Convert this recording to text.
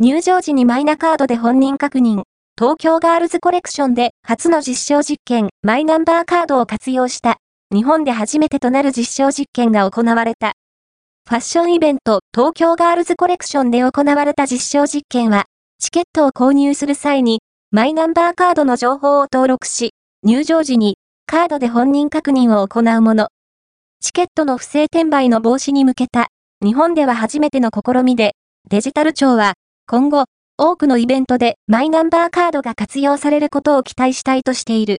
入場時にマイナカードで本人確認。東京ガールズコレクションで初の実証実験、マイナンバーカードを活用した、日本で初めてとなる実証実験が行われた。ファッションイベント、東京ガールズコレクションで行われた実証実験は、チケットを購入する際に、マイナンバーカードの情報を登録し、入場時に、カードで本人確認を行うもの。チケットの不正転売の防止に向けた、日本では初めての試みで、デジタル庁は、今後、多くのイベントでマイナンバーカードが活用されることを期待したいとしている。